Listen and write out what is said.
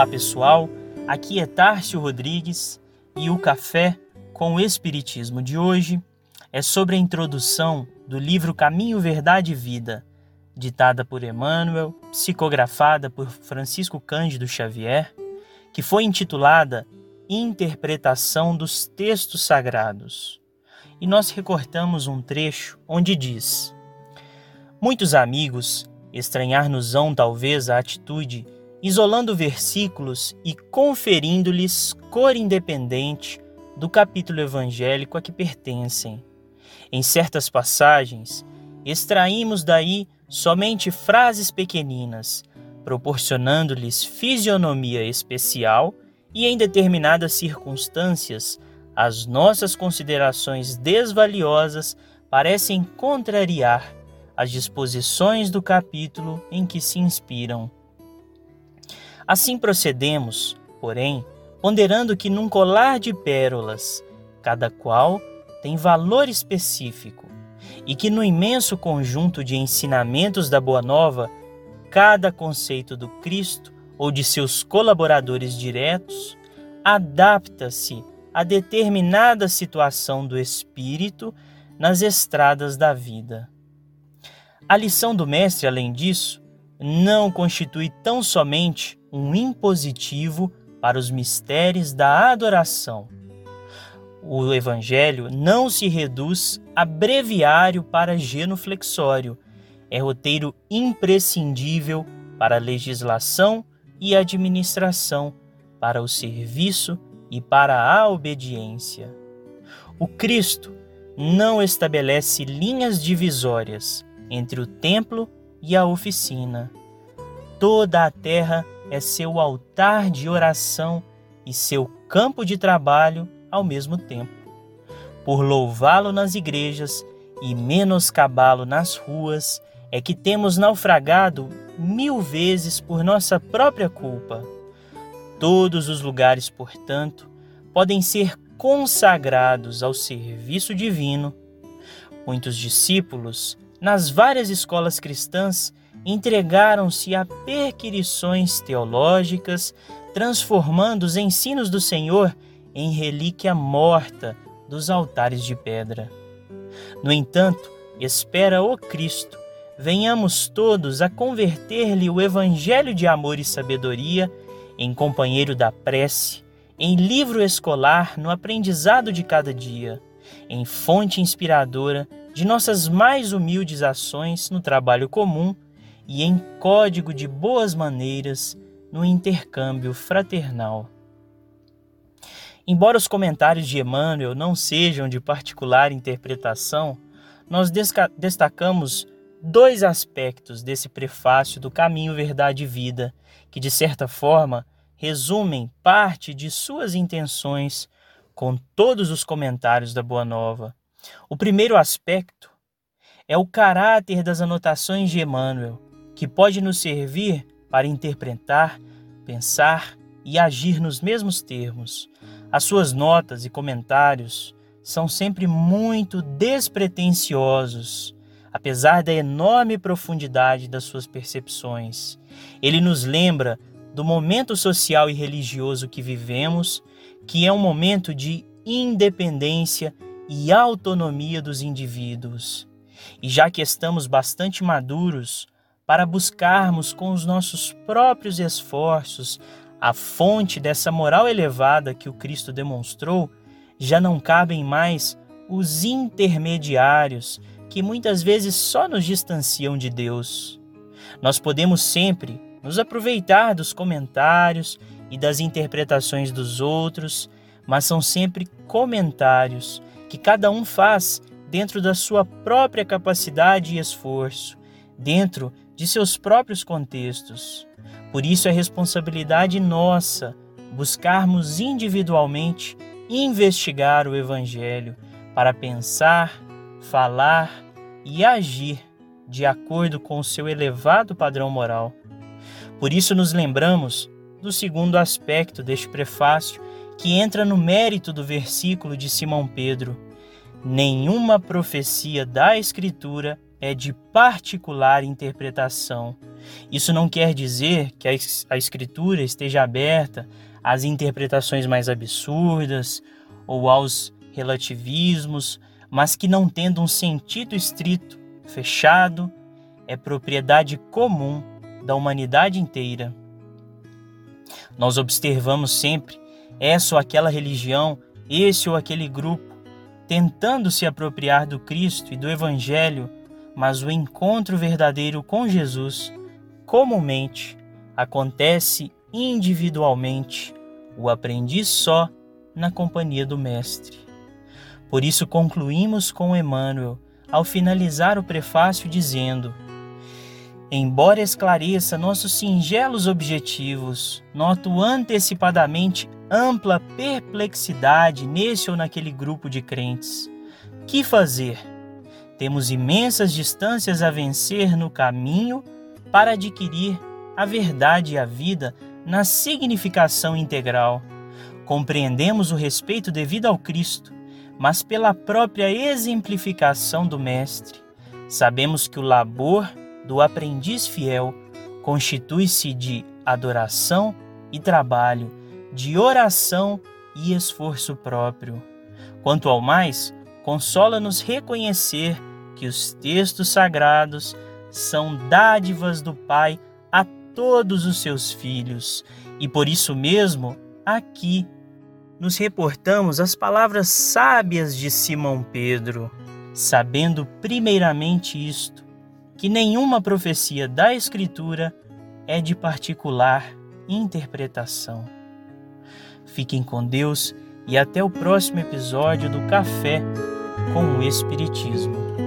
Olá pessoal, aqui é Tárcio Rodrigues e o Café com o Espiritismo de hoje é sobre a introdução do livro Caminho, Verdade e Vida, ditada por Emmanuel, psicografada por Francisco Cândido Xavier, que foi intitulada Interpretação dos Textos Sagrados. E nós recortamos um trecho onde diz: Muitos amigos estranhar-nos-ão talvez a atitude isolando versículos e conferindo-lhes cor independente do capítulo evangélico a que pertencem. Em certas passagens, extraímos daí somente frases pequeninas, proporcionando-lhes fisionomia especial e, em determinadas circunstâncias, as nossas considerações desvaliosas parecem contrariar as disposições do capítulo em que se inspiram. Assim procedemos, porém, ponderando que num colar de pérolas, cada qual tem valor específico, e que no imenso conjunto de ensinamentos da Boa Nova, cada conceito do Cristo ou de seus colaboradores diretos adapta-se a determinada situação do espírito nas estradas da vida. A lição do Mestre, além disso, não constitui tão somente um impositivo para os mistérios da adoração. O Evangelho não se reduz a breviário para genuflexório, é roteiro imprescindível para a legislação e administração, para o serviço e para a obediência. O Cristo não estabelece linhas divisórias entre o templo e a oficina. Toda a terra é seu altar de oração e seu campo de trabalho ao mesmo tempo. Por louvá-lo nas igrejas e menoscabá-lo nas ruas, é que temos naufragado mil vezes por nossa própria culpa. Todos os lugares, portanto, podem ser consagrados ao serviço divino. Muitos discípulos, nas várias escolas cristãs, entregaram-se a perquirições teológicas, transformando os ensinos do Senhor em relíquia morta dos altares de pedra. No entanto, espera o Cristo, venhamos todos a converter-lhe o evangelho de amor e sabedoria em companheiro da prece, em livro escolar no aprendizado de cada dia, em fonte inspiradora de nossas mais humildes ações no trabalho comum e em código de boas maneiras no intercâmbio fraternal. Embora os comentários de Emmanuel não sejam de particular interpretação, nós destacamos dois aspectos desse prefácio do Caminho Verdade e Vida, que de certa forma resumem parte de suas intenções com todos os comentários da Boa Nova. O primeiro aspecto é o caráter das anotações de Emmanuel, que pode nos servir para interpretar, pensar e agir nos mesmos termos. As suas notas e comentários são sempre muito despretensiosos, apesar da enorme profundidade das suas percepções. Ele nos lembra do momento social e religioso que vivemos, que é um momento de independência e autonomia dos indivíduos. E já que estamos bastante maduros para buscarmos com os nossos próprios esforços a fonte dessa moral elevada que o Cristo demonstrou, já não cabem mais os intermediários que muitas vezes só nos distanciam de Deus. Nós podemos sempre nos aproveitar dos comentários e das interpretações dos outros, mas são sempre comentários que cada um faz dentro da sua própria capacidade e esforço, dentro de seus próprios contextos. Por isso é responsabilidade nossa buscarmos individualmente investigar o Evangelho para pensar, falar e agir de acordo com o seu elevado padrão moral. Por isso, nos lembramos do segundo aspecto deste prefácio, que entra no mérito do versículo de Simão Pedro: Nenhuma profecia da Escritura é de particular interpretação, Isso não quer dizer que a Escritura esteja aberta às interpretações mais absurdas ou aos relativismos, mas que, não tendo um sentido estrito, fechado, é propriedade comum da humanidade inteira. Nós observamos sempre essa ou aquela religião, esse ou aquele grupo, tentando se apropriar do Cristo e do Evangelho, mas o encontro verdadeiro com Jesus comumente acontece individualmente, o aprendiz só na companhia do Mestre. Por isso concluímos com Emmanuel ao finalizar o prefácio dizendo: Embora esclareça nossos singelos objetivos, noto antecipadamente ampla perplexidade nesse ou naquele grupo de crentes. Que fazer? Temos imensas distâncias a vencer no caminho para adquirir a verdade e a vida na significação integral. Compreendemos o respeito devido ao Cristo, mas pela própria exemplificação do Mestre. Sabemos que o labor do aprendiz fiel constitui-se de adoração e trabalho, de oração e esforço próprio. Quanto ao mais, consola-nos reconhecer que os textos sagrados são dádivas do Pai a todos os seus filhos, e por isso mesmo, aqui nos reportamos as palavras sábias de Simão Pedro, sabendo primeiramente isto, que nenhuma profecia da Escritura é de particular interpretação. Fiquem com Deus e até o próximo episódio do Café com o Espiritismo.